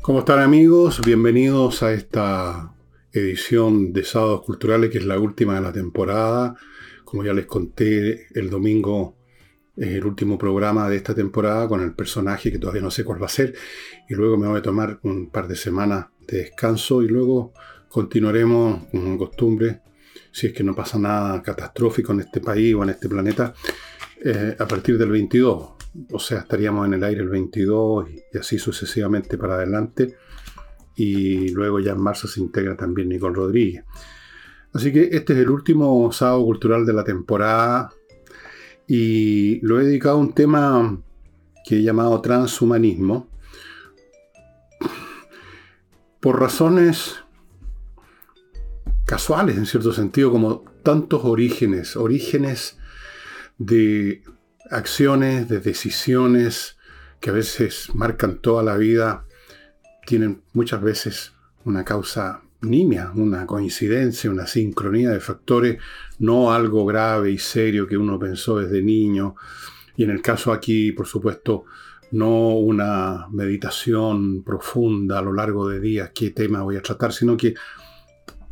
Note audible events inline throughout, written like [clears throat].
¿Cómo están amigos? Bienvenidos a esta edición de Sábados Culturales, que es la última de la temporada. Como ya les conté, el domingo es el último programa de esta temporada con el personaje que todavía no sé cuál va a ser. Y luego me voy a tomar un par de semanas de descanso y luego continuaremos, como costumbre, si es que no pasa nada catastrófico en este país o en este planeta, eh, a partir del 22 o sea, estaríamos en el aire el 22 y, así sucesivamente para adelante. Y luego ya en marzo se integra también Nicole Rodríguez. Así que este es el último sábado cultural de la temporada y lo he dedicado a un tema que he llamado transhumanismo por razones casuales en cierto sentido, como tantos orígenes, orígenes de acciones, de decisiones que a veces marcan toda la vida, tienen muchas veces una causa nimia, una coincidencia, una sincronía de factores, no algo grave y serio que uno pensó desde niño. Y en el caso aquí, por supuesto, no una meditación profunda a lo largo de días, qué tema voy a tratar, sino que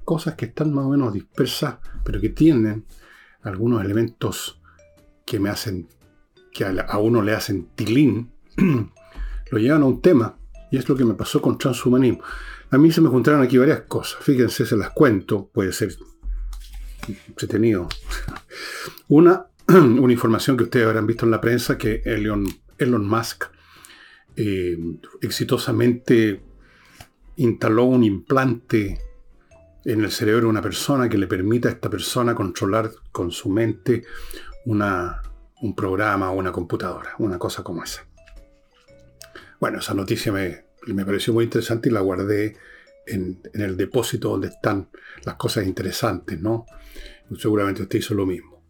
cosas que están más o menos dispersas, pero que tienen algunos elementos que me hacen que a uno le hacen tilín, [clears throat] lo llevan a un tema. Y es lo que me pasó con transhumanismo. A mí se me juntaron aquí varias cosas. Fíjense, se las cuento. Puede ser entretenido. [laughs] Una, [clears throat] una información que ustedes habrán visto en la prensa, que Elon, Elon Musk eh, exitosamente instaló un implante en el cerebro de una persona que le permita a esta persona controlar con su mente una, un programa o una computadora, una cosa como esa. Bueno, esa noticia me, pareció muy interesante y la guardé en, el depósito donde están las cosas interesantes, ¿no? Seguramente usted hizo lo mismo.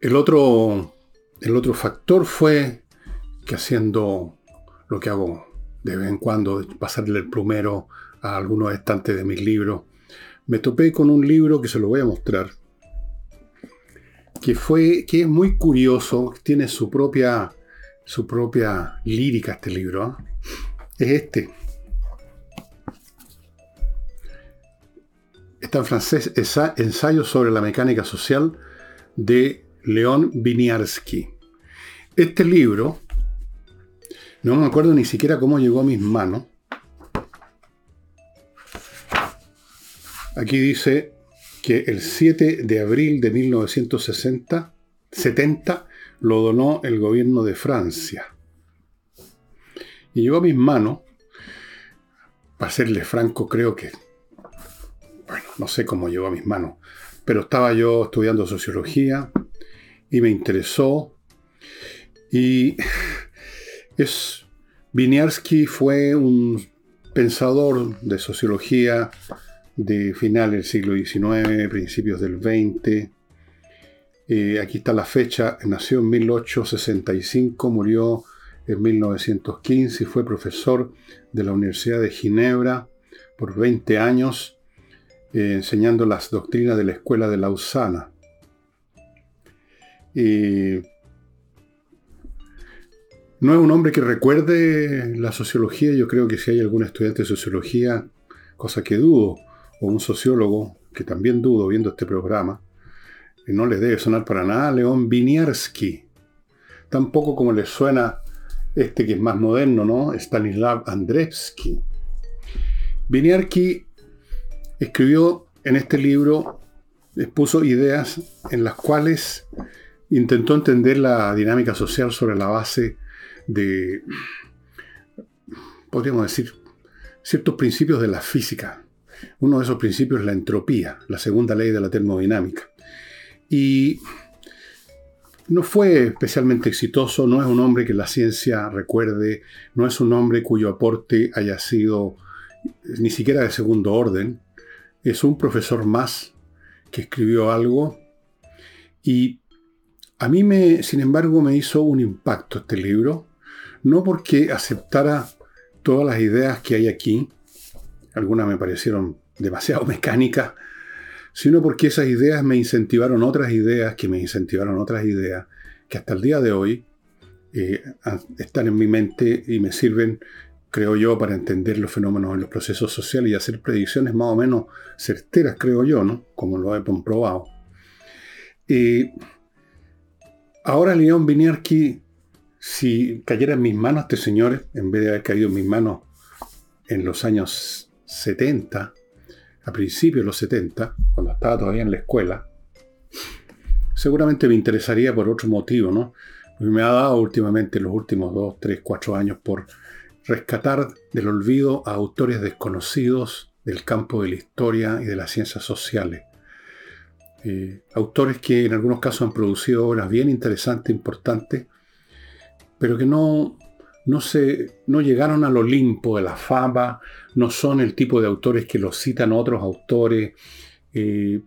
El otro, el otro factor fue que haciendo lo que hago de vez en cuando, pasarle el plumero a algunos estantes de mis libros, me topé con un libro que se lo voy a mostrar, que, fue, que es muy curioso, tiene su propia, su propia lírica este libro, ¿eh? es este. Está en francés, Ensayo sobre la mecánica social de León Winiarski. Este libro, no me acuerdo ni siquiera cómo llegó a mis manos. Aquí dice que el 7 de abril de 1960, 70, lo donó el gobierno de Francia. Y llegó a mis manos, para serle franco, creo que, bueno, no sé cómo llegó a mis manos, pero estaba yo estudiando sociología y me interesó. Y [laughs] es, Winiarski fue un pensador de sociología de finales del siglo XIX, principios del XX. Eh, aquí está la fecha, nació en 1865, murió en 1915 y fue profesor de la Universidad de Ginebra por 20 años, eh, enseñando las doctrinas de la Escuela de Lausana. no es un hombre que recuerde la sociología, yo creo que si hay algún estudiante de sociología, cosa que dudo, o un sociólogo, que también dudo viendo este programa, no le debe sonar para nada León Winiarski. Tampoco como le suena este que es más moderno, ¿no? Stanislav Andrzejewski. Winiarski escribió en este libro, expuso ideas en las cuales intentó entender la dinámica social sobre la base de, podríamos decir, ciertos principios de la física, uno de esos principios es la entropía, la segunda ley de la termodinámica. Y no fue especialmente exitoso, no es un hombre que la ciencia recuerde, no es un hombre cuyo aporte haya sido ni siquiera de segundo orden, es un profesor más que escribió algo y a mí me, sin embargo, me hizo un impacto este libro, no porque aceptara todas las ideas que hay aquí, algunas me parecieron demasiado [laughs] mecánicas, sino porque esas ideas me incentivaron otras ideas, que me incentivaron otras ideas, que hasta el día de hoy eh, están en mi mente y me sirven creo yo, para entender los fenómenos en los procesos sociales y hacer predicciones más o menos certeras, creo yo, ¿no? Como lo he comprobado. Y ahora León Viniarski, si cayera en mis manos este señor, en vez de haber caído en mis manos en los años 70, a principios de los 70, cuando estaba todavía en la escuela, seguramente me interesaría por otro motivo, ¿no? Me ha dado últimamente los últimos 2, 3, 4 años por rescatar del olvido a autores desconocidos del campo de la historia y de las ciencias sociales. Eh, autores que en algunos casos han producido obras bien interesantes, importantes, pero que no, no, se, no llegaron al Olimpo de la fama, no son el tipo de autores que los citan otros autores. Eh,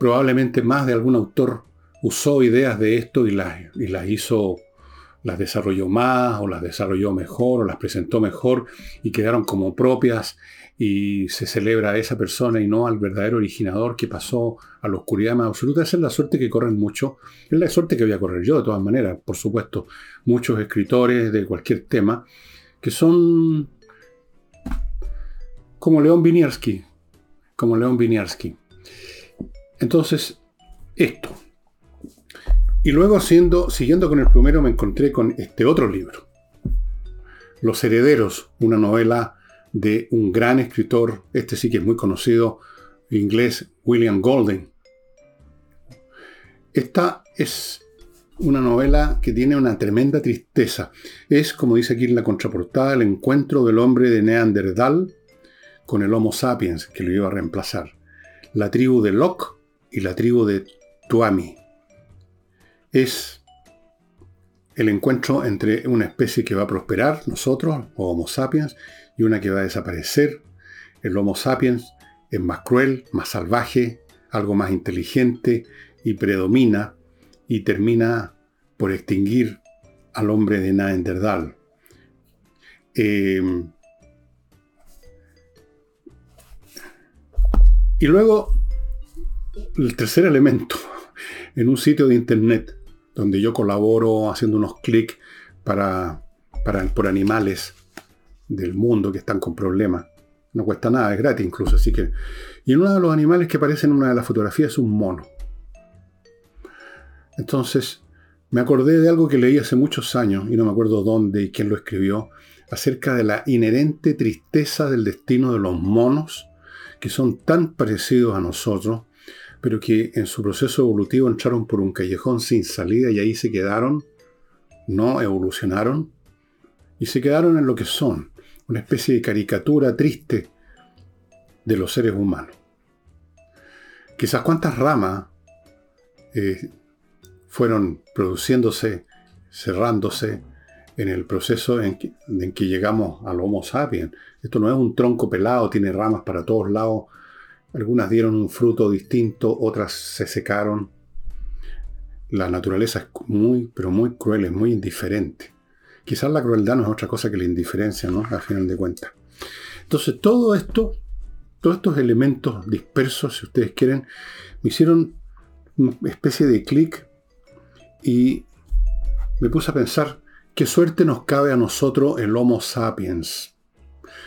probablemente más de algún autor usó ideas de esto y las, y las hizo las desarrolló más o las desarrolló mejor o las presentó mejor y quedaron como propias y se celebra a esa persona y no al verdadero originador que pasó a la oscuridad más absoluta. Esa es la suerte que corren muchos. Es la suerte que voy a correr yo, de todas maneras. Por supuesto, muchos escritores de cualquier tema que son como León Winiarski. Como León Winiarski. Entonces, esto. Y luego, siguiendo con el primero, me encontré con este otro libro. Los Herederos, una novela de un gran escritor, este sí que es muy conocido, inglés, William Golden. Esta es una novela que tiene una tremenda tristeza. Es, como dice aquí en la contraportada, el encuentro del hombre de Neandertal con el Homo sapiens que lo iba a reemplazar. La tribu de Locke y la tribu de Tuami es el encuentro entre una especie que va a prosperar, nosotros, Homo sapiens, y una que va a desaparecer. El Homo sapiens es más cruel, más salvaje, algo más inteligente y predomina y termina por extinguir al hombre de Neandertal. Em, y luego, el tercer elemento, [laughs] en un sitio de internet donde yo colaboro haciendo unos clics para, para, por animales del mundo que están con problemas. No cuesta nada, es gratis incluso. Así que. Y uno de los animales que aparece en una de las fotografías es un mono. Entonces, me acordé de algo que leí hace muchos años, y no me acuerdo dónde y quién lo escribió, acerca de la inherente tristeza del destino de los monos, que son tan parecidos a nosotros, pero que en su proceso evolutivo entraron por un callejón sin salida y ahí se quedaron, no evolucionaron, y se quedaron en lo que son, una especie de caricatura triste de los seres humanos. Quizás cuántas ramas eh, fueron produciéndose, cerrándose en el proceso en que, en que llegamos al Homo sapiens. Esto no es un tronco pelado, tiene ramas para todos lados, algunas dieron un fruto distinto, otras se secaron. La naturaleza es muy, pero muy cruel, es muy indiferente. Quizás la crueldad no es otra cosa que la indiferencia, ¿no? Al final de cuentas. Entonces, todo esto, todos estos elementos dispersos, si ustedes quieren, me hicieron una especie de clic y me puse a pensar, ¿qué suerte nos cabe a nosotros el Homo sapiens?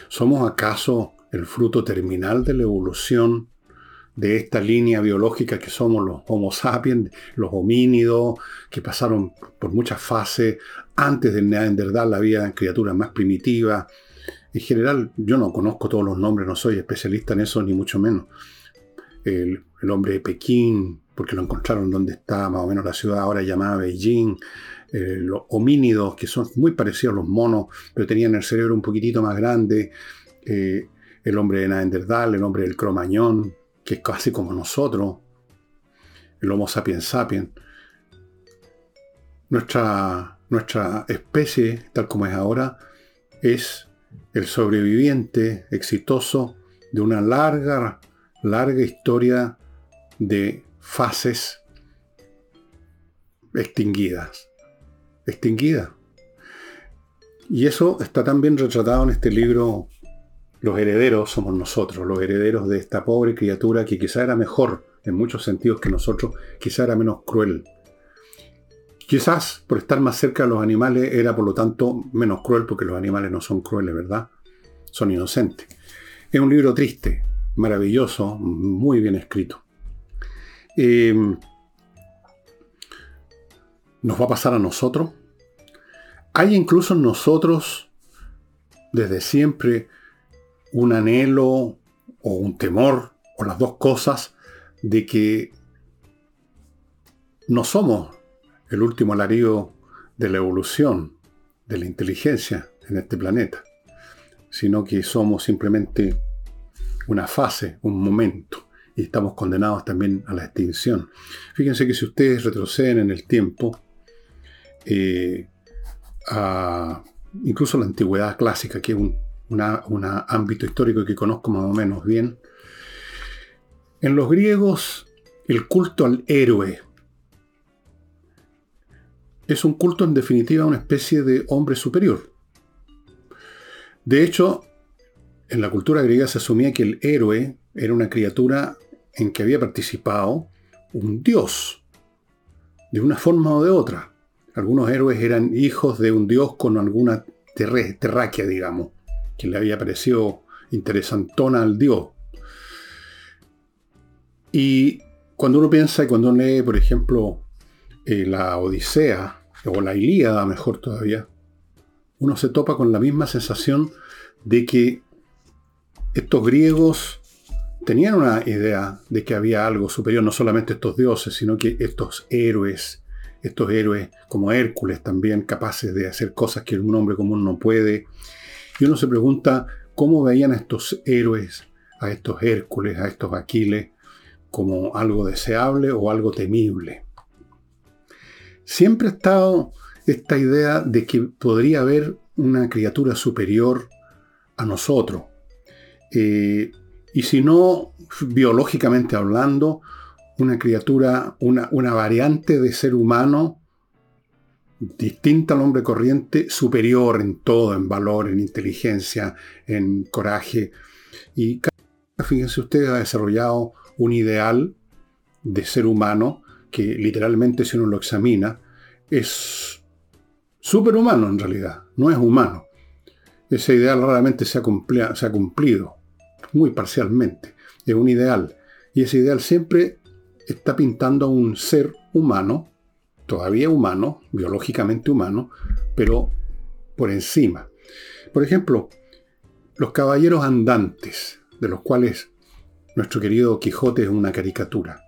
¿Somos acaso el fruto terminal de la evolución de esta línea biológica que somos los Homo sapiens, los homínidos, que pasaron por muchas fases. Antes del Neandertal había criaturas más primitivas. En general, yo no conozco todos los nombres, no soy especialista en eso, ni mucho menos. El, hombre de Pekín, porque lo encontraron donde está más o menos la ciudad ahora llamada Beijing. Eh, los homínidos, que son muy parecidos a los monos, pero tenían el cerebro un poquitito más grande. Eh, el hombre de Neandertal, el hombre del Cromañón, que es casi como nosotros, el Homo sapiens sapiens. Nuestra, nuestra especie, tal como es ahora, es el sobreviviente exitoso de una larga, larga historia de fases extinguidas. Extinguidas. Y eso está también retratado en este libro los herederos somos nosotros, los herederos de esta pobre criatura que quizá era mejor en muchos sentidos que nosotros, quizá era menos cruel. Quizás por estar más cerca de los animales era por lo tanto menos cruel porque los animales no son crueles, ¿verdad? son inocentes. Es un libro triste, maravilloso, muy bien escrito. Eh, ¿Nos va a pasar a nosotros? Hay incluso nosotros, desde siempre, un anhelo o un temor, o las dos cosas, de que no somos el último alarido de la evolución, de la inteligencia en este planeta, sino que somos simplemente una fase, un momento, y estamos condenados también a la extinción. Fíjense que si ustedes retroceden en el tiempo, eh, a incluso la antigüedad clásica, que es un ámbito histórico que conozco más o menos bien, en los griegos el culto al héroe es un culto en definitiva a una especie de hombre superior. De hecho, en la cultura griega se asumía que el héroe era una criatura en que había participado un dios, de una forma o de otra. Algunos héroes eran hijos de un dios con alguna terráquea, digamos, que le había parecido interesantona al dios. Y cuando uno piensa y cuando uno lee, por ejemplo, eh, la Odisea, o la Ilíada mejor todavía, uno se topa con la misma sensación de que estos griegos tenían una idea de que había algo superior, no solamente estos dioses, sino que estos héroes, estos héroes como Hércules también, capaces de hacer cosas que un hombre común no puede. Y uno se pregunta cómo veían a estos héroes, a estos Hércules, a estos Aquiles, como algo deseable o algo temible siempre ha estado esta idea de que podría haber una criatura superior a nosotros. Eh, y si no, biológicamente hablando, una criatura, una, una, variante de ser humano distinta al hombre corriente, superior en todo, en valor, en inteligencia, en coraje. Y fíjense ustedes, ha desarrollado un ideal de ser humano que literalmente si uno lo examina, es superhumano en realidad, no es humano. Ese ideal raramente se ha, se ha cumplido, muy parcialmente. Es un ideal. Y ese ideal siempre está pintando a un ser humano, todavía humano, biológicamente humano, pero por encima. Por ejemplo, los caballeros andantes, de los cuales nuestro querido Quijote es una caricatura.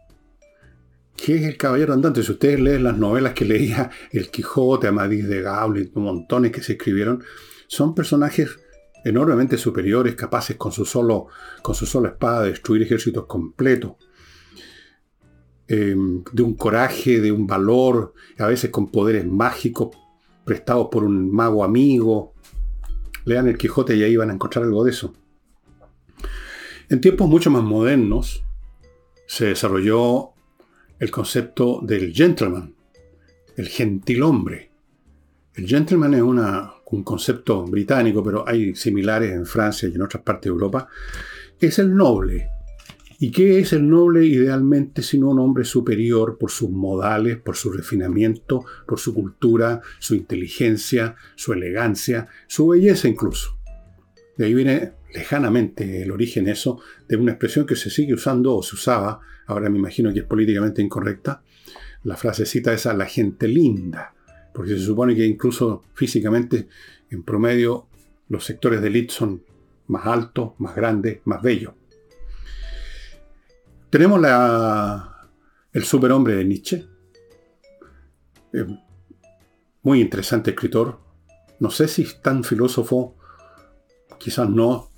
¿Qué es el caballero andante? Si ustedes leen las novelas que leía El Quijote, Amadís de Gaulin, montones que se escribieron, son personajes enormemente superiores, capaces con su solo, con su sola espada de destruir ejércitos completos. Em, de un coraje, de un valor, a veces con poderes mágicos prestados por un mago amigo. Lean el Quijote y ahí van a encontrar algo de eso. En tiempos mucho más modernos se desarrolló el concepto del gentleman, el gentilhombre. El gentleman es un concepto británico, pero hay similares en Francia y en otras partes de Europa. Es el noble. ¿Y qué es el noble idealmente sino un hombre superior por sus modales, por su refinamiento, por su cultura, su inteligencia, su elegancia, su belleza incluso? De ahí viene lejanamente el origen eso de una expresión que se sigue usando o se usaba, ahora me imagino que es políticamente incorrecta, la frasecita esa, la gente linda, porque se supone que incluso físicamente, en promedio, los sectores de élite son más altos, más grandes, más bellos. Tenemos la, el superhombre de Nietzsche, muy interesante escritor, no sé si es tan filósofo, quizás no,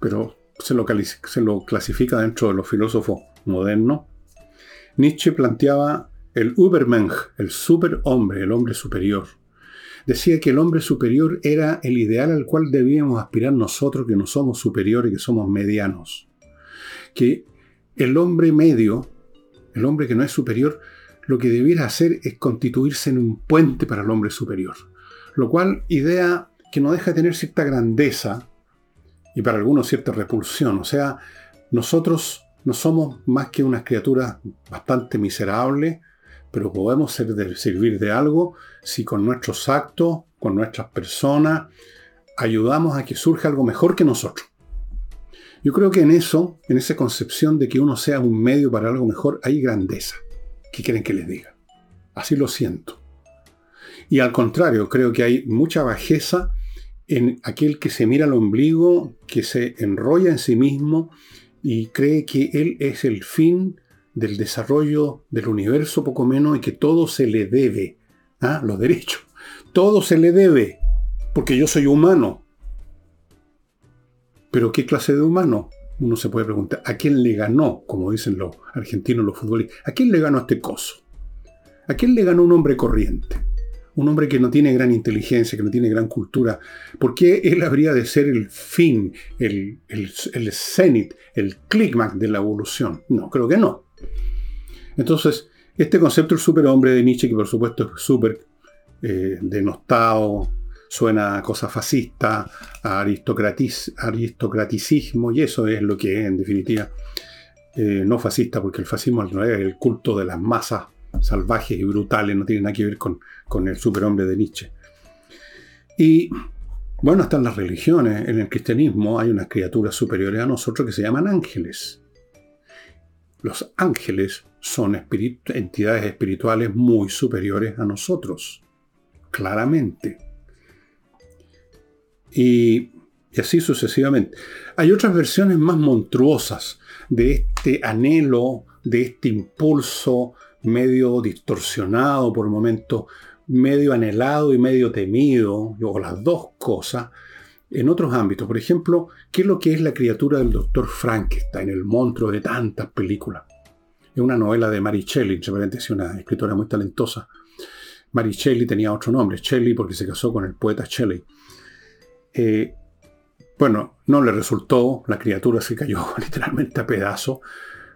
pero se lo, se lo clasifica dentro de los filósofos modernos. Nietzsche planteaba el Übermensch, el superhombre, el hombre superior. Decía que el hombre superior era el ideal al cual debíamos aspirar nosotros, que no somos superiores, que somos medianos. Que el hombre medio, el hombre que no es superior, lo que debiera hacer es constituirse en un puente para el hombre superior. Lo cual, idea que no deja de tener cierta grandeza, y para algunos cierta repulsión. O sea, nosotros no somos más que unas criaturas bastante miserables, pero podemos servir de algo si con nuestros actos, con nuestras personas, ayudamos a que surja algo mejor que nosotros. Yo creo que en eso, en esa concepción de que uno sea un medio para algo mejor, hay grandeza. ¿Qué quieren que les diga? Así lo siento. Y al contrario, creo que hay mucha bajeza en aquel que se mira al ombligo, que se enrolla en sí mismo y cree que él es el fin del desarrollo del universo, poco menos, y que todo se le debe. ¿Ah? Los derechos. Todo se le debe, porque yo soy humano. Pero ¿qué clase de humano? Uno se puede preguntar, ¿a quién le ganó, como dicen los argentinos, los futbolistas? ¿A quién le ganó este coso? ¿A quién le ganó un hombre corriente? Un hombre que no tiene gran inteligencia, que no tiene gran cultura. ¿Por qué él habría de ser el fin, el, el, el cenit, el climax de la evolución? No, creo que no. Entonces, este concepto del superhombre de Nietzsche, que por supuesto es súper eh, denostado, suena a cosa fascista, a aristocraticismo, y eso es lo que es, en definitiva, eh, no fascista, porque el fascismo es el culto de las masas salvajes y brutales, no tiene nada que ver con, con el superhombre de Nietzsche. Y bueno, están las religiones. En el cristianismo hay unas criaturas superiores a nosotros que se llaman ángeles. Los ángeles son entidades espirituales muy superiores a nosotros, claramente. Y, así sucesivamente. Hay otras versiones más monstruosas de este anhelo, de este impulso medio distorsionado por momento, medio anhelado y medio temido, o las dos cosas, en otros ámbitos. Por ejemplo, ¿qué es lo que es la criatura del doctor Frankenstein, el monstruo de tantas películas? Es una novela de Mary Shelley, entre paréntesis, una escritora muy talentosa. Mary Shelley tenía otro nombre, Shelley porque se casó con el poeta Shelley. Eh, bueno, no le resultó, la criatura se cayó [laughs] literalmente a pedazos,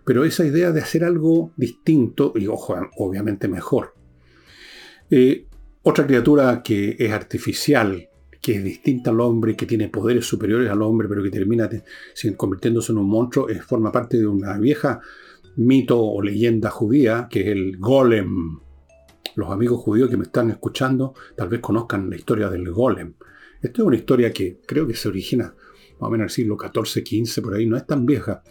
pero esa idea de hacer algo distinto y, ojo, obviamente mejor. Eh, otra criatura que es artificial, que es distinta al hombre, que tiene poderes superiores al hombre, pero que termina convirtiéndose en un monstruo, forma parte de una vieja mito o leyenda judía, que es el golem. Los amigos judíos que me están escuchando tal vez conozcan la historia del golem. Esta es una historia que creo que se origina más o menos en el siglo XIV, XV, por ahí, no es tan vieja.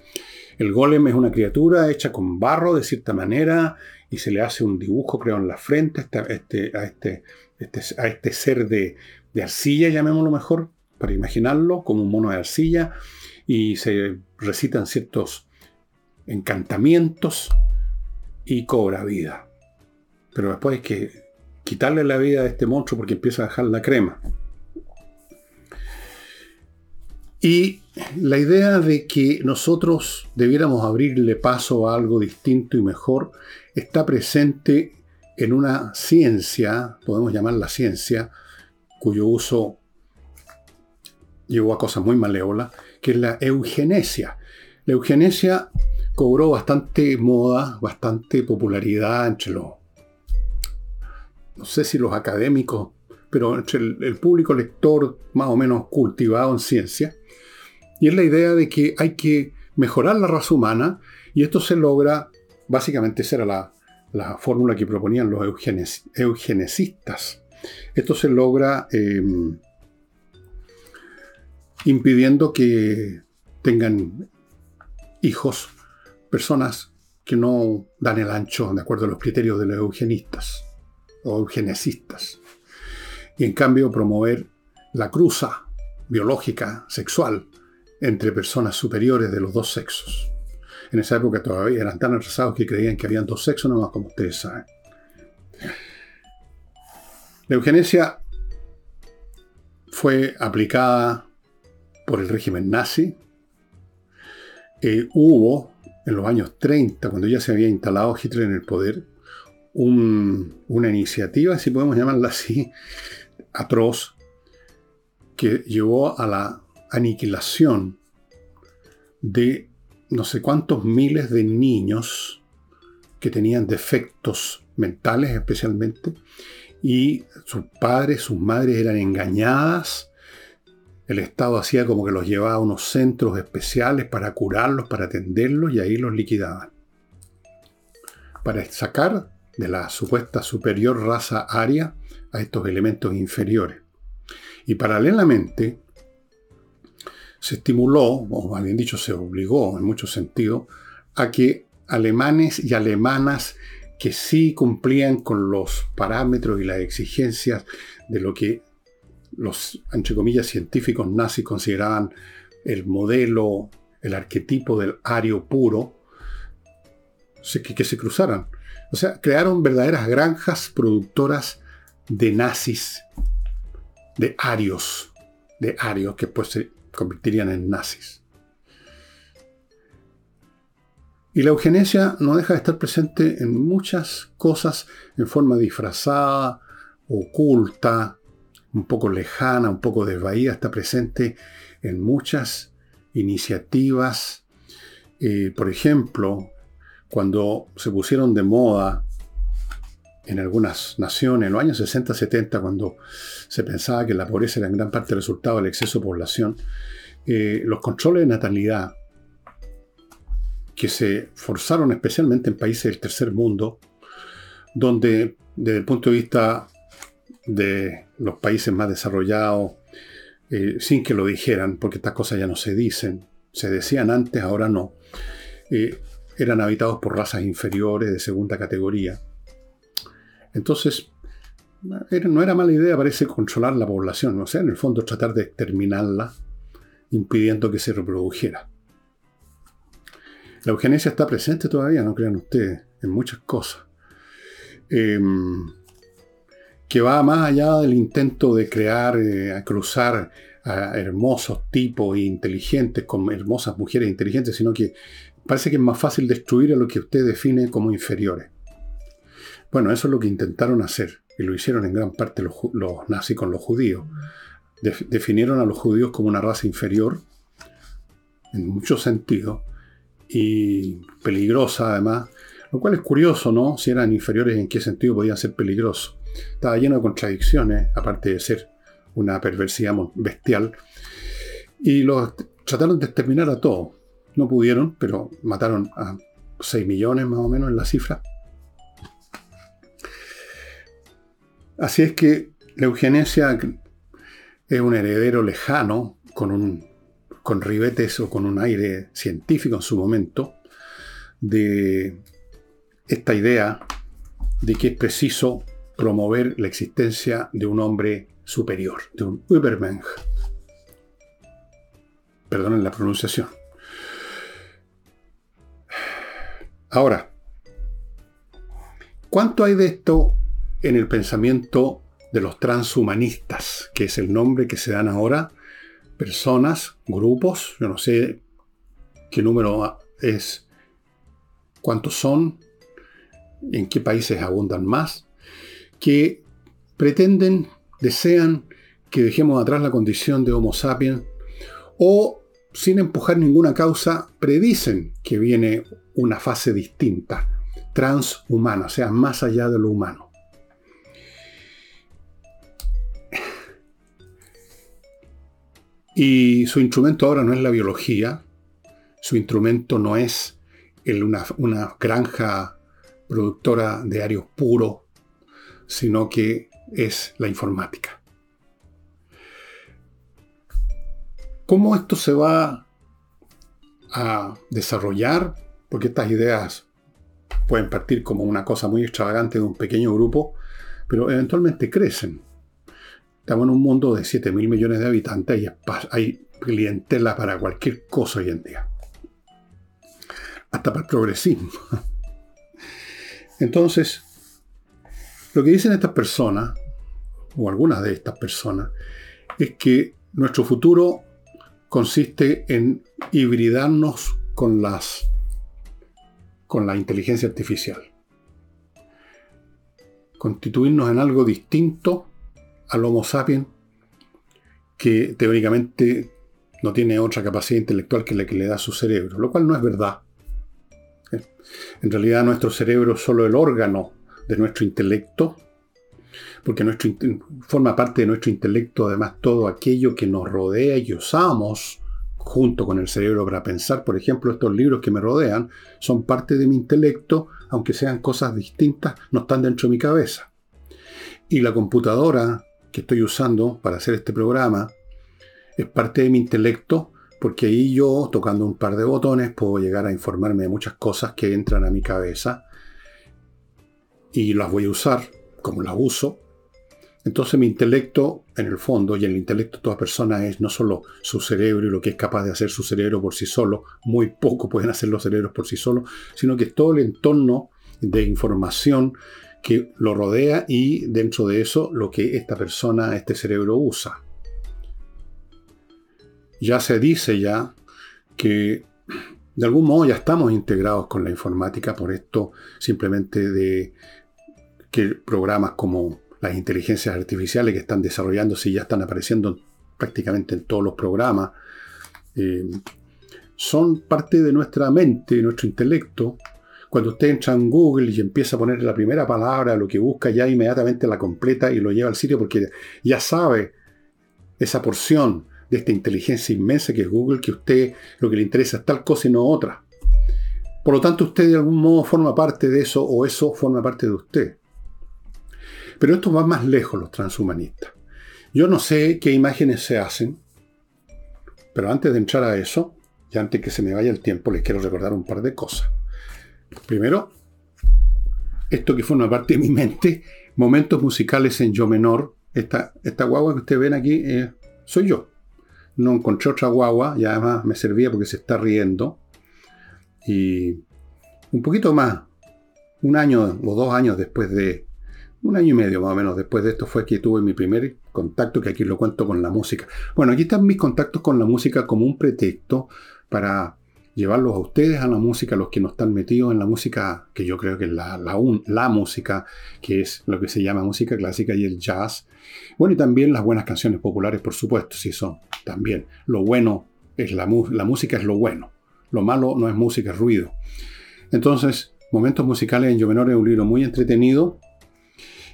El golem es una criatura hecha con barro de cierta manera y se le hace un dibujo, creo, en la frente a este, este, este, a este ser de, de arcilla, llamémoslo mejor, para imaginarlo como un mono de arcilla, y se recitan ciertos encantamientos y cobra vida. Pero después hay que quitarle la vida a este monstruo porque empieza a dejar la crema. Y la idea de que nosotros debiéramos abrirle paso a algo distinto y mejor está presente en una ciencia, podemos llamarla ciencia, cuyo uso llevó a cosas muy malévolas, que es la eugenesia. La eugenesia cobró bastante moda, bastante popularidad entre los, no sé si los académicos, pero entre el, público lector más o menos cultivado en ciencia. Y es la idea de que hay que mejorar la raza humana y esto se logra, básicamente esa era la, fórmula que proponían los eugenesistas. Esto se logra em, impidiendo que tengan hijos personas que no dan el ancho de acuerdo a los criterios de los eugenistas o eugenesistas. Y en cambio promover la cruza biológica, sexual, entre personas superiores de los dos sexos. En esa época todavía eran tan atrasados que creían que habían dos sexos, nomás como ustedes saben. La eugenesia fue aplicada por el régimen nazi. Eh, hubo en los años 30, cuando ya se había instalado Hitler en el poder, una iniciativa, si podemos llamarla así, [laughs] atroz, que llevó a la aniquilación de no sé cuántos miles de niños que tenían defectos mentales especialmente, y sus padres, sus madres eran engañadas el Estado hacía como que los llevaba a unos centros especiales para curarlos, para atenderlos y ahí los liquidaban. Para sacar de la supuesta superior raza aria a estos elementos inferiores. Y paralelamente se estimuló, o más bien dicho, se obligó en muchos sentidos, a que alemanes y alemanas que sí cumplían con los parámetros y las exigencias de lo que los, entre comillas, científicos nazis consideraban el modelo, el arquetipo del ario puro, que, que se cruzaran. O sea, crearon verdaderas granjas productoras de nazis, de arios, de arios que pues se convertirían en nazis. Y la eugenesia no deja de estar presente en muchas cosas en forma disfrazada, oculta, un poco lejana, un poco desvaída, está presente en muchas iniciativas. Eh, por ejemplo, cuando se pusieron de moda en algunas naciones, en los años 60-70, cuando se pensaba que la pobreza era en gran parte resultado del exceso de población, eh, los controles de natalidad que se forzaron especialmente en países del tercer mundo, donde desde el punto de vista de los países más desarrollados, eh, sin que lo dijeran, porque estas cosas ya no se dicen, se decían antes, ahora no, eh, eran habitados por razas inferiores de segunda categoría. Entonces, no era mala idea, parece, controlar la población, o sea, en el fondo tratar de exterminarla, impidiendo que se reprodujera. La eugenesia está presente todavía, no crean ustedes, en muchas cosas. Em, que va más allá del intento de crear, eh, a cruzar a hermosos tipos inteligentes con hermosas mujeres inteligentes, sino que parece que es más fácil destruir a lo que usted define como inferiores. Bueno, eso es lo que intentaron hacer, y lo hicieron en gran parte los, nazis con los judíos. definieron a los judíos como una raza inferior, en muchos sentidos, y peligrosa además, lo cual es curioso, ¿no? Si eran inferiores, ¿en qué sentido podían ser peligrosos? Estaba lleno de contradicciones, aparte de ser una perversidad bestial, y los trataron de exterminar a todos. No pudieron, pero mataron a 6 millones más o menos en la cifra. Así es que la eugenesia es un heredero lejano, con, un, con ribetes o con un aire científico en su momento, de esta idea de que es preciso promover la existencia de un hombre superior, de un Übermensch. Perdonen la pronunciación. Ahora, ¿cuánto hay de esto en el pensamiento de los transhumanistas, que es el nombre que se dan ahora, personas, grupos, yo no sé qué número es, cuántos son, en qué países abundan más, que pretenden, desean que dejemos atrás la condición de Homo sapiens o sin empujar ninguna causa, predicen que viene una fase distinta, transhumana, o sea, más allá de lo humano. Y su instrumento ahora no es la biología, su instrumento no es una, una granja productora de arios puros, sino que es la informática. ¿Cómo esto se va a desarrollar? Porque estas ideas pueden partir como una cosa muy extravagante de un pequeño grupo, pero eventualmente crecen. Estamos en un mundo de 7 mil millones de habitantes y hay clientela para cualquier cosa hoy en día. Hasta para el progresismo. [laughs] Entonces, lo que dicen estas personas, o algunas de estas personas, es que nuestro futuro consiste en hibridarnos con las con la inteligencia artificial. Constituirnos en algo distinto al Homo sapiens que teóricamente no tiene otra capacidad intelectual que la que le da su cerebro, lo cual no es verdad. En realidad nuestro cerebro es solo el órgano de nuestro intelecto, porque nuestro, forma parte de nuestro intelecto además todo aquello que nos rodea y usamos junto con el cerebro para pensar. Por ejemplo, estos libros que me rodean son parte de mi intelecto, aunque sean cosas distintas, no están dentro de mi cabeza. Y la computadora que estoy usando para hacer este programa es parte de mi intelecto, porque ahí yo, tocando un par de botones, puedo llegar a informarme de muchas cosas que entran a mi cabeza y las voy a usar como las uso. Entonces mi intelecto, en el fondo, y el intelecto de toda persona es no solo su cerebro y lo que es capaz de hacer su cerebro por sí solo, muy poco pueden hacer los cerebros por sí solos, sino que todo el entorno de información que lo rodea y dentro de eso lo que esta persona, este cerebro usa. Ya se dice ya que de algún modo ya estamos integrados con la informática, por esto simplemente de que programas como las inteligencias artificiales que están desarrollándose y ya están apareciendo prácticamente en todos los programas, eh, son parte de nuestra mente, nuestro intelecto, cuando usted entra en Google y empieza a poner la primera palabra, lo que busca, ya inmediatamente la completa y lo lleva al sitio porque ya sabe esa porción de esta inteligencia inmensa que es Google, que usted lo que le interesa es tal cosa y no otra. Por lo tanto, usted de algún modo forma parte de eso o eso forma parte de usted. Pero esto va más lejos los transhumanistas. Yo no sé qué imágenes se hacen, pero antes de entrar a eso, y antes que se me vaya el tiempo, les quiero recordar un par de cosas. Primero, esto que forma parte de mi mente, momentos musicales en yo menor. Esta, esta guagua que ustedes ven aquí eh, soy yo. No encontré otra guagua y además me servía porque se está riendo. Y un poquito más, un año o dos años después de, un año y medio más o menos después de esto fue que tuve mi primer contacto, que aquí lo cuento con la música. Bueno, aquí están mis contactos con la música como un pretexto para llevarlos a ustedes a la música, los que no están metidos en la música, que yo creo que es la, la, música, que es lo que se llama música clásica y el jazz. Bueno, y también las buenas canciones populares, por supuesto, sí son también. Lo bueno es la, la música, es lo bueno. Lo malo no es música, es ruido. Entonces, Momentos Musicales en Yo Menor es un libro muy entretenido.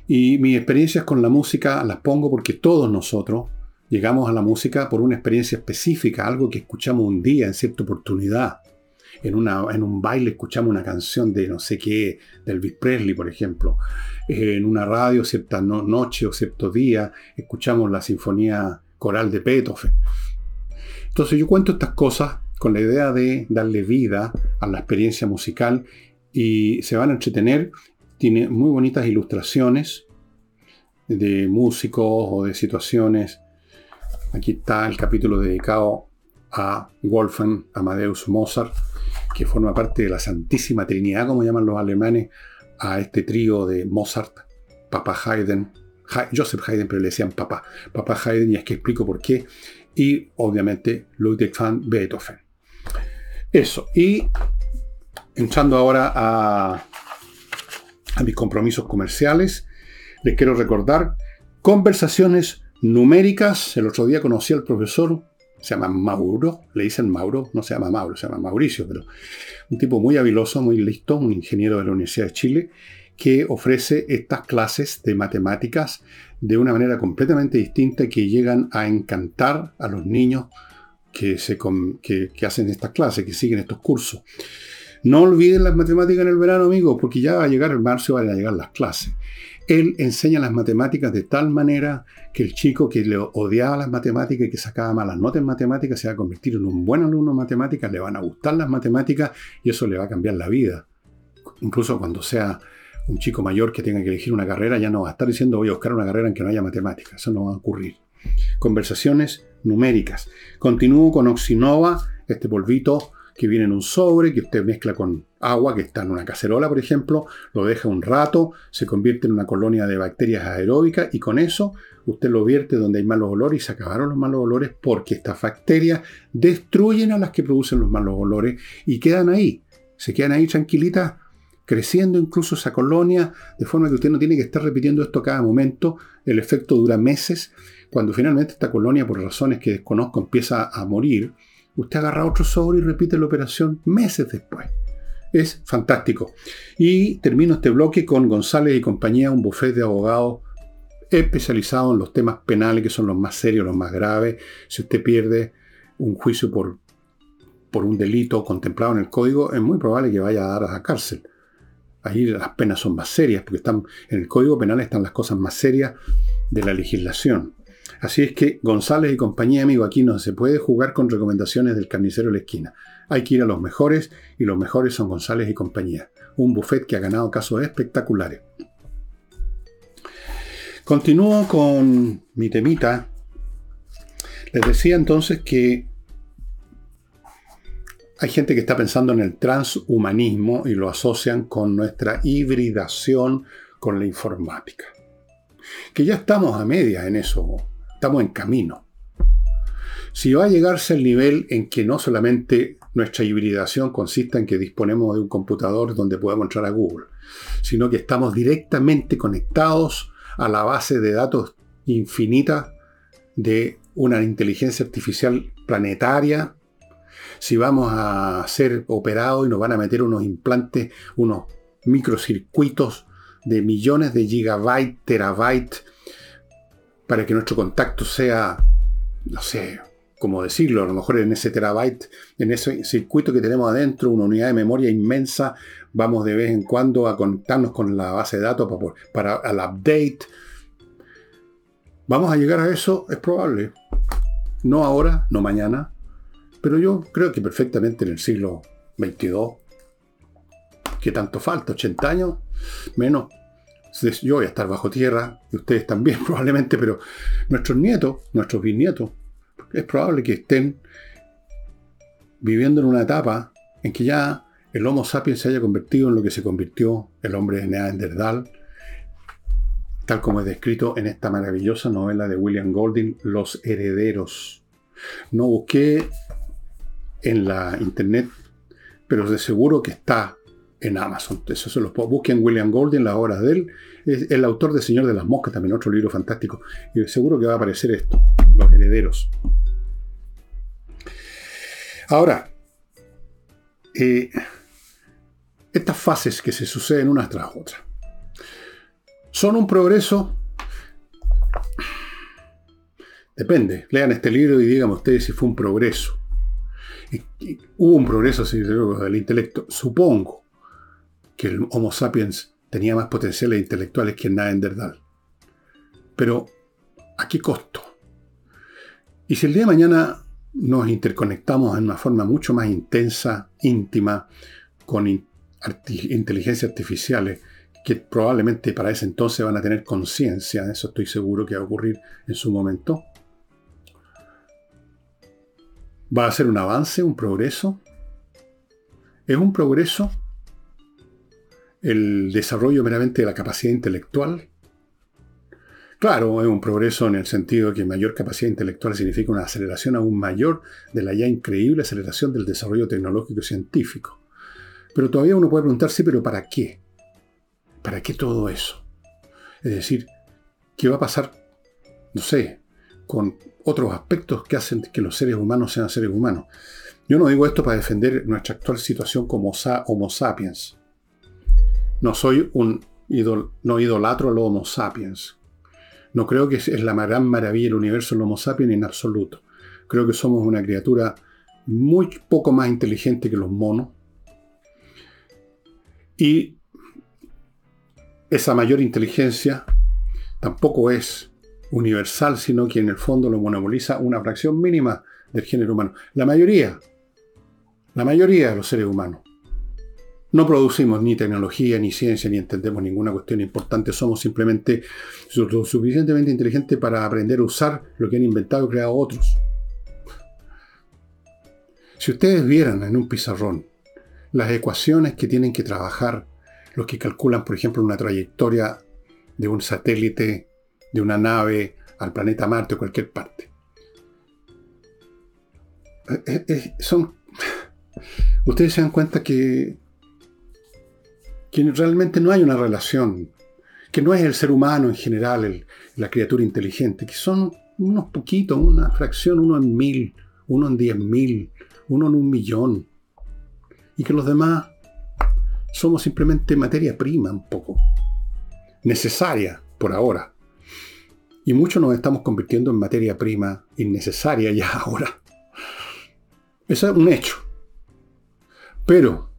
Y mis experiencias con la música las pongo porque todos nosotros Llegamos a la música por una experiencia específica, algo que escuchamos un día en cierta oportunidad. En, una, en un baile escuchamos una canción de no sé qué, de Elvis Presley, por ejemplo. En una radio, cierta noche o cierto día, escuchamos la sinfonía coral de Beethoven. Entonces yo cuento estas cosas con la idea de darle vida a la experiencia musical y se van a entretener. Tiene muy bonitas ilustraciones de músicos o de situaciones Aquí está el capítulo dedicado a Wolfgang Amadeus Mozart, que forma parte de la Santísima Trinidad, como llaman los alemanes, a este trío de Mozart, Papa Haydn, Joseph Haydn, pero le decían Papa, Papa Haydn, y es que explico por qué, y obviamente Ludwig van Beethoven. Eso, y entrando ahora a, a mis compromisos comerciales, les quiero recordar conversaciones numéricas. El otro día conocí al profesor, se llama Mauro, le dicen Mauro, no se llama Mauro, se llama Mauricio, pero un tipo muy habiloso, muy listo, un ingeniero de la Universidad de Chile, que ofrece estas clases de matemáticas de una manera completamente distinta que llegan a encantar a los niños que, se, que, que hacen estas clases, que siguen estos cursos. No olviden las matemáticas en el verano, amigos, porque ya va a llegar el marzo y van a llegar las clases. Él enseña las matemáticas de tal manera que el chico que le odiaba las matemáticas y que sacaba malas notas en matemáticas se va a convertir en un buen alumno de matemáticas, le van a gustar las matemáticas y eso le va a cambiar la vida. Incluso cuando sea un chico mayor que tenga que elegir una carrera, ya no va a estar diciendo voy a buscar una carrera en que no haya matemáticas. Eso no va a ocurrir. Conversaciones numéricas. Continúo con Oxinova, este polvito que viene en un sobre, que usted mezcla con agua que está en una cacerola, por ejemplo, lo deja un rato, se convierte en una colonia de bacterias aeróbicas y con eso usted lo vierte donde hay malos olores y se acabaron los malos olores porque estas bacterias destruyen a las que producen los malos olores y quedan ahí, se quedan ahí tranquilitas creciendo incluso esa colonia, de forma que usted no tiene que estar repitiendo esto cada momento, el efecto dura meses, cuando finalmente esta colonia, por razones que desconozco, empieza a morir, Usted agarra otro sobre y repite la operación meses después. Es fantástico. Y termino este bloque con González y compañía, un bufete de abogados especializado en los temas penales, que son los más serios, los más graves. Si usted pierde un juicio por, por un delito contemplado en el código, es muy probable que vaya a dar a la cárcel. Ahí las penas son más serias, porque están en el código penal están las cosas más serias de la legislación. Así es que González y compañía, amigo, aquí no se puede jugar con recomendaciones del carnicero de la esquina. Hay que ir a los mejores y los mejores son González y compañía. Un buffet que ha ganado casos espectaculares. Continúo con mi temita. Les decía entonces que hay gente que está pensando en el transhumanismo y lo asocian con nuestra hibridación con la informática. Que ya estamos a media en eso, estamos en camino. Si va a llegarse al nivel en que no solamente nuestra hibridación consista en que disponemos de un computador donde podemos entrar a Google, sino que estamos directamente conectados a la base de datos infinita de una inteligencia artificial planetaria si vamos a ser operados y nos van a meter unos implantes, unos microcircuitos de millones de gigabytes, terabytes, para que nuestro contacto sea, no sé, cómo decirlo, a lo mejor en ese terabyte, en ese circuito que tenemos adentro, una unidad de memoria inmensa, vamos de vez en cuando a conectarnos con la base de datos para, para el update. ¿Vamos a llegar a eso? Es probable. No ahora, no mañana, pero yo creo que perfectamente en el siglo XXII, que tanto falta, 80 años, menos. Yo voy a estar bajo tierra, y ustedes también [laughs] probablemente, pero nuestros nietos, nuestros bisnietos, es probable que estén viviendo en una etapa en que ya el Homo sapiens se haya convertido en lo que se convirtió el hombre de Neandertal, tal como es descrito en esta maravillosa novela de William Golding, Los Herederos. No busqué en la internet, pero de seguro que está en Amazon. Eso se los. Busquen William Golding, las obras de él. Es el autor de Señor de las Moscas, también otro libro fantástico. Y seguro que va a aparecer esto, Los Herederos. Ahora, eh, estas fases que se suceden unas tras otras, ¿son un progreso? Depende. Lean este libro y díganme ustedes si fue un progreso hubo un progreso del intelecto. Supongo que el Homo sapiens tenía más potenciales intelectuales que Neanderthal. Pero, ¿a qué costo? Y si el día de mañana nos interconectamos en una forma mucho más intensa, íntima, con inteligencias artificiales, que probablemente para ese entonces van a tener conciencia, eso estoy seguro que va a ocurrir en su momento, ¿Va a ser un avance, un progreso? ¿Es un progreso el desarrollo meramente de la capacidad intelectual? Claro, es un progreso en el sentido de que mayor capacidad intelectual significa una aceleración aún mayor de la ya increíble aceleración del desarrollo tecnológico y científico. Pero todavía uno puede preguntarse, ¿pero para qué? ¿Para qué todo eso? Es decir, ¿qué va a pasar, no sé, con otros aspectos que hacen que los seres humanos sean seres humanos. Yo no digo esto para defender nuestra actual situación como Homo sapiens. No soy un no idolatro al Homo sapiens. No creo que es la gran maravilla del universo el Homo sapiens en absoluto. Creo que somos una criatura muy poco más inteligente que los monos. Y esa mayor inteligencia tampoco es universal, sino que en el fondo lo monopoliza una fracción mínima del género humano. La mayoría, la mayoría de los seres humanos. No producimos ni tecnología, ni ciencia, ni entendemos ninguna cuestión importante. Somos simplemente suficientemente inteligentes para aprender a usar lo que han inventado y creado otros. Si ustedes vieran en un pizarrón las ecuaciones que tienen que trabajar los que calculan, por ejemplo, una trayectoria de un satélite de una nave al planeta Marte o cualquier parte. Eh, eh, eh, son. [laughs] Ustedes se dan cuenta que, que realmente no hay una relación, que no es el ser humano en general la criatura inteligente, que son unos poquitos, una fracción, uno en mil, uno en diez mil, uno en un millón, y que los demás somos simplemente materia prima un poco, necesaria por ahora y muchos nos estamos convirtiendo en materia prima innecesaria ya [laughs] ahora. Eso es un hecho. Pero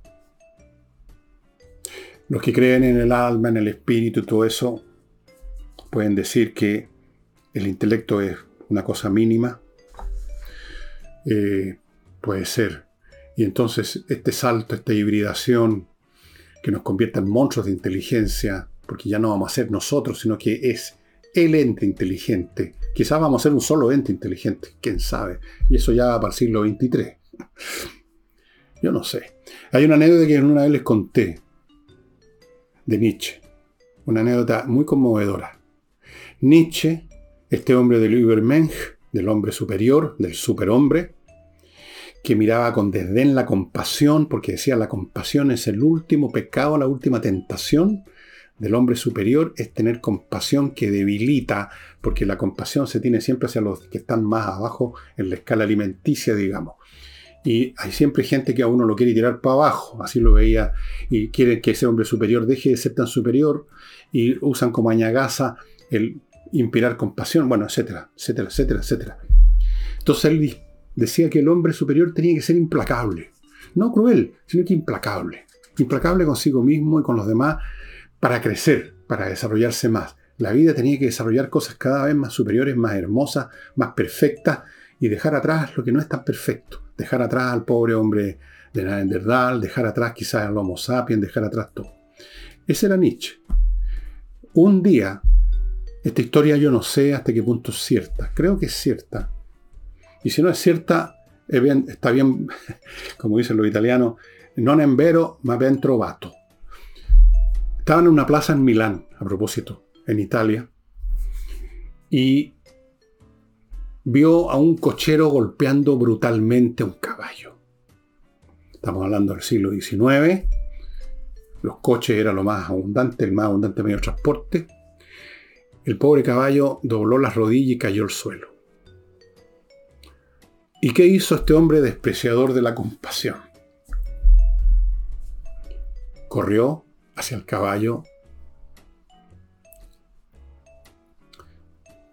los que creen en el alma, en el espíritu y todo eso, pueden decir que el intelecto es una cosa mínima, eh, puede ser. Y entonces este salto, esta hibridación que nos convierta en monstruos de inteligencia, porque ya no vamos a ser nosotros, sino que es el ente inteligente. Quizás vamos a ser un solo ente inteligente, quién sabe. Y eso ya va para el siglo XXIII. [laughs] Yo no sé. Hay una anécdota que una vez les conté de Nietzsche. Una anécdota muy conmovedora. Nietzsche, este hombre del Übermensch, del hombre superior, del superhombre, que miraba con desdén la compasión, porque decía la compasión es el último pecado, la última tentación del hombre superior, es tener compasión que debilita, porque la compasión se tiene siempre hacia los que están más abajo en la escala alimenticia, digamos. Y hay siempre gente que a uno lo quiere tirar para abajo, así lo veía, y quieren que ese hombre superior deje de ser tan superior, y usan como añagaza el inspirar compasión, bueno, etcétera, etcétera, etcétera, etcétera. Entonces él decía que el hombre superior tenía que ser implacable, no cruel, sino que implacable, implacable consigo mismo y con los demás para crecer, para desarrollarse más. La vida tenía que desarrollar cosas cada vez más superiores, más hermosas, más perfectas, y dejar atrás lo que no es tan perfecto. Dejar atrás al pobre hombre de Neandertal, dejar atrás quizás al Homo sapiens, dejar atrás todo. Ese era Nietzsche. Un día, esta historia yo no sé hasta qué punto es cierta. Creo que es cierta. Y si no es cierta, está bien, [laughs] como dicen los italianos, non è vero, ma ben trovato. Estaban en una plaza en Milán, a propósito, en Italia, y vio a un cochero golpeando brutalmente a un caballo. Estamos hablando del siglo XIX. Los coches eran lo más abundante, el más abundante medio de transporte. El pobre caballo dobló las rodillas y cayó al suelo. ¿Y qué hizo este hombre despreciador de la compasión? Corrió hacia el caballo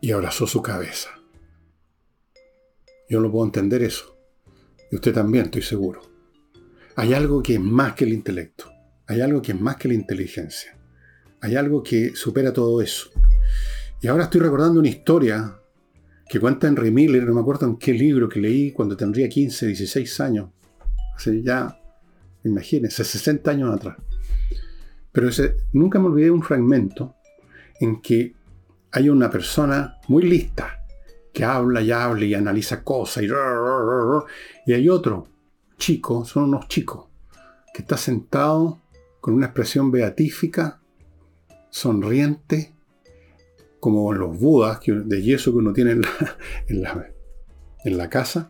y abrazó su cabeza. Yo no puedo entender eso. Y usted también, estoy seguro. Hay algo que es más que el intelecto. Hay algo que es más que la inteligencia. Hay algo que supera todo eso. Y ahora estoy recordando una historia que cuenta Henry Miller, no me acuerdo en qué libro que leí cuando tendría 15, 16 años. Hace ya, imagínense, 60 años atrás. Pero nunca me olvidé de un fragmento en que hay una persona muy lista, que habla y habla y analiza cosas y, y hay otro chico, son unos chicos, que está sentado con una expresión beatífica, sonriente, como los budas de yeso que uno tiene [laughs] en la, en la, casa.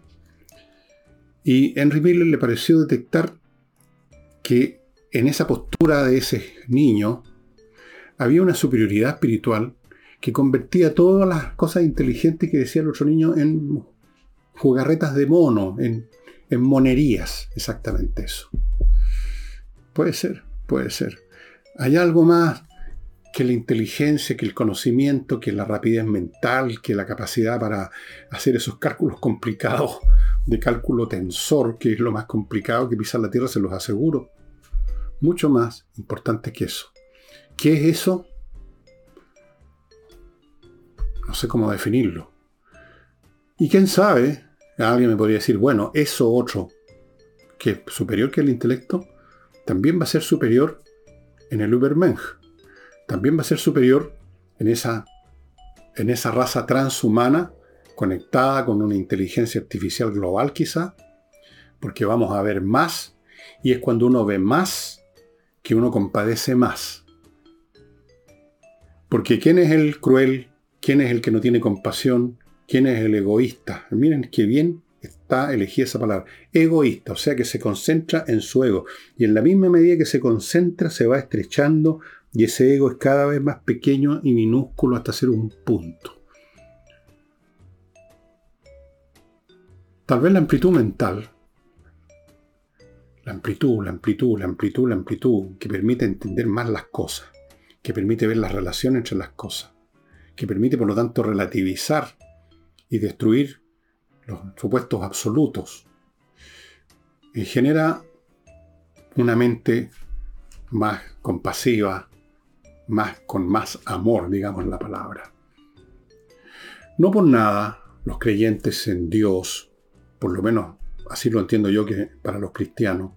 Y Henry Miller le pareció detectar que en esa postura de ese niño había una superioridad espiritual que convertía todas las cosas inteligentes que decía el otro niño en jugarretas de mono, en, monerías, exactamente eso. Puede ser, puede ser. Hay algo más que la inteligencia, que el conocimiento, que la rapidez mental, que la capacidad para hacer esos cálculos complicados de cálculo tensor, que es lo más complicado que pisar la Tierra, se los aseguro. Mucho más importante que eso. ¿Qué es eso? No sé cómo definirlo. Y quién sabe, alguien me podría decir, bueno, eso otro, que es superior que el intelecto, también va a ser superior en el Übermensch. También va a ser superior en esa, en esa raza transhumana conectada con una inteligencia artificial global quizá, porque vamos a ver más, y es cuando uno ve más que uno compadece más. Porque ¿quién es el cruel ¿Quién es el que no tiene compasión? ¿Quién es el egoísta? Miren qué bien está elegida esa palabra. Egoísta, o sea que se concentra en su ego. Y en la misma medida que se concentra, se va estrechando y ese ego es cada vez más pequeño y minúsculo hasta ser un punto. Tal vez la amplitud mental, la amplitud, la amplitud, la amplitud, la amplitud, que permite entender más las cosas, que permite ver las relaciones entre las cosas, que permite por lo tanto relativizar y destruir los supuestos absolutos. Y genera una mente más compasiva, más, con más amor, digamos la palabra. No por nada los creyentes en Dios, por lo menos así lo entiendo yo que para los cristianos,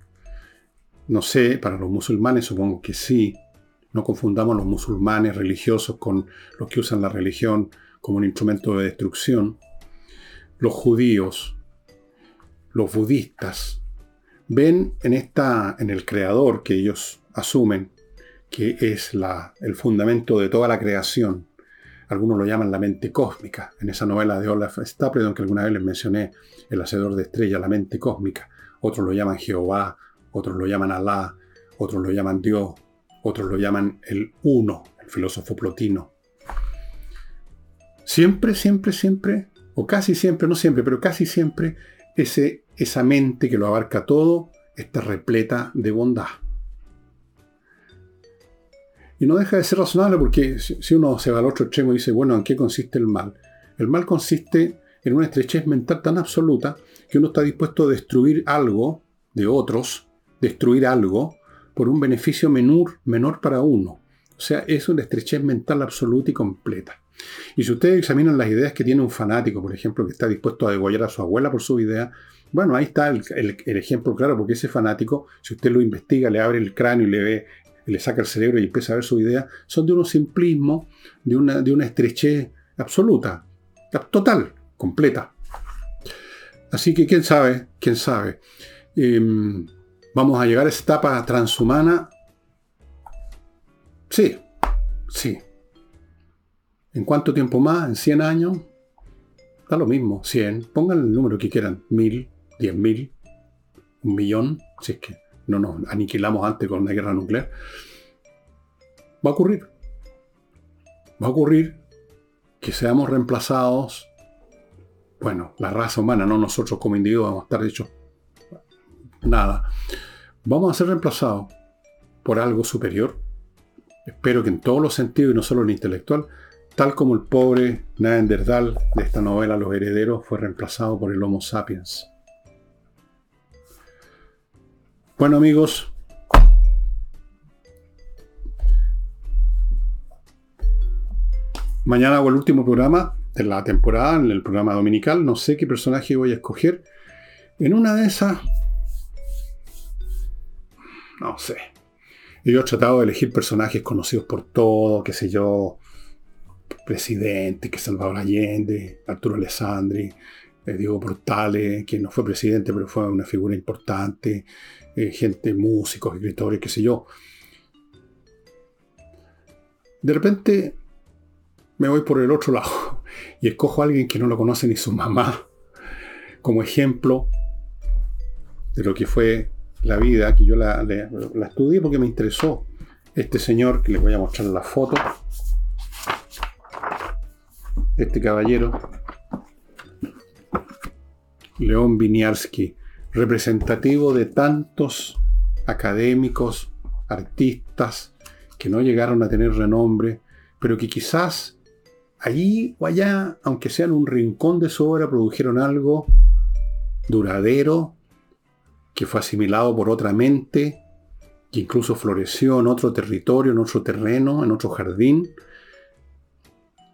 no sé, para los musulmanes supongo que sí, no confundamos los musulmanes religiosos con los que usan la religión como un instrumento de destrucción. Los judíos, los budistas, ven en, esta, en el creador que ellos asumen, que es la, el fundamento de toda la creación. Algunos lo llaman la mente cósmica. En esa novela de Olaf Stapledon, que alguna vez les mencioné, El Hacedor de Estrellas, la mente cósmica. Otros lo llaman Jehová, otros lo llaman Alá, otros lo llaman Dios, otros lo llaman el Uno, el filósofo plotino. Siempre, siempre, siempre, o casi siempre, no siempre, pero casi siempre, ese, esa mente que lo abarca todo está repleta de bondad. Y no deja de ser razonable porque si uno se va al otro extremo y dice, bueno, ¿en qué consiste el mal? El mal consiste en una estrechez mental tan absoluta que uno está dispuesto a destruir algo de otros, destruir algo, por un beneficio menor, menor para uno. O sea, es una estrechez mental absoluta y completa. Y si ustedes examinan las ideas que tiene un fanático, por ejemplo, que está dispuesto a degollar a su abuela por su idea, bueno, ahí está el, ejemplo claro, porque ese fanático, si usted lo investiga, le abre el cráneo y le ve le saca el cerebro y empieza a ver su idea, son de un simplismo, de una, de una estrechez absoluta, total, completa. Así que quién sabe, quién sabe. Em, ¿Vamos a llegar a esa etapa transhumana? Sí, sí. ¿En cuánto tiempo más? ¿En 100 años? Da lo mismo, 100. Pongan el número que quieran. 1000, 10.000, un millón, si es que no nos aniquilamos antes con una guerra nuclear, va a ocurrir. Va a ocurrir que seamos reemplazados, bueno, la raza humana, no nosotros como individuos vamos a estar hechos nada. Vamos a ser reemplazados por algo superior. Espero que en todos los sentidos y no solo en el intelectual, tal como el pobre Neandertal de esta novela Los Herederos fue reemplazado por el Homo sapiens. Bueno amigos, mañana hago el último programa de la temporada, en el programa dominical. No sé qué personaje voy a escoger. En una de esas, no sé. Yo he tratado de elegir personajes conocidos por todo, qué sé yo, presidente, que Salvador Allende, Arturo Alessandri, eh, Diego Portales, quien no fue presidente, pero fue una figura importante, eh, gente, músicos, escritores, qué sé yo. De repente me voy por el otro lado [laughs] y escojo a alguien que no lo conoce ni su mamá como ejemplo de lo que fue la vida, que yo la, la estudié porque me interesó. Este señor, que les voy a mostrar la foto, este caballero, León Winiarski, representativo de tantos académicos, artistas, que no llegaron a tener renombre, pero que quizás allí o allá, aunque sea un rincón de su obra, produjeron algo duradero, que fue asimilado por otra mente, que incluso floreció en otro territorio, en otro terreno, en otro jardín,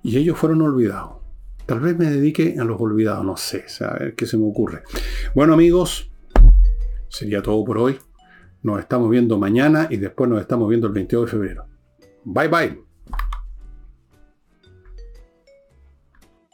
y ellos fueron olvidados. Tal vez me dedique a los olvidados, no sé, a ver qué se me ocurre. Bueno amigos, sería todo por hoy. Nos estamos viendo mañana y después nos estamos viendo el 22 de febrero. Bye bye.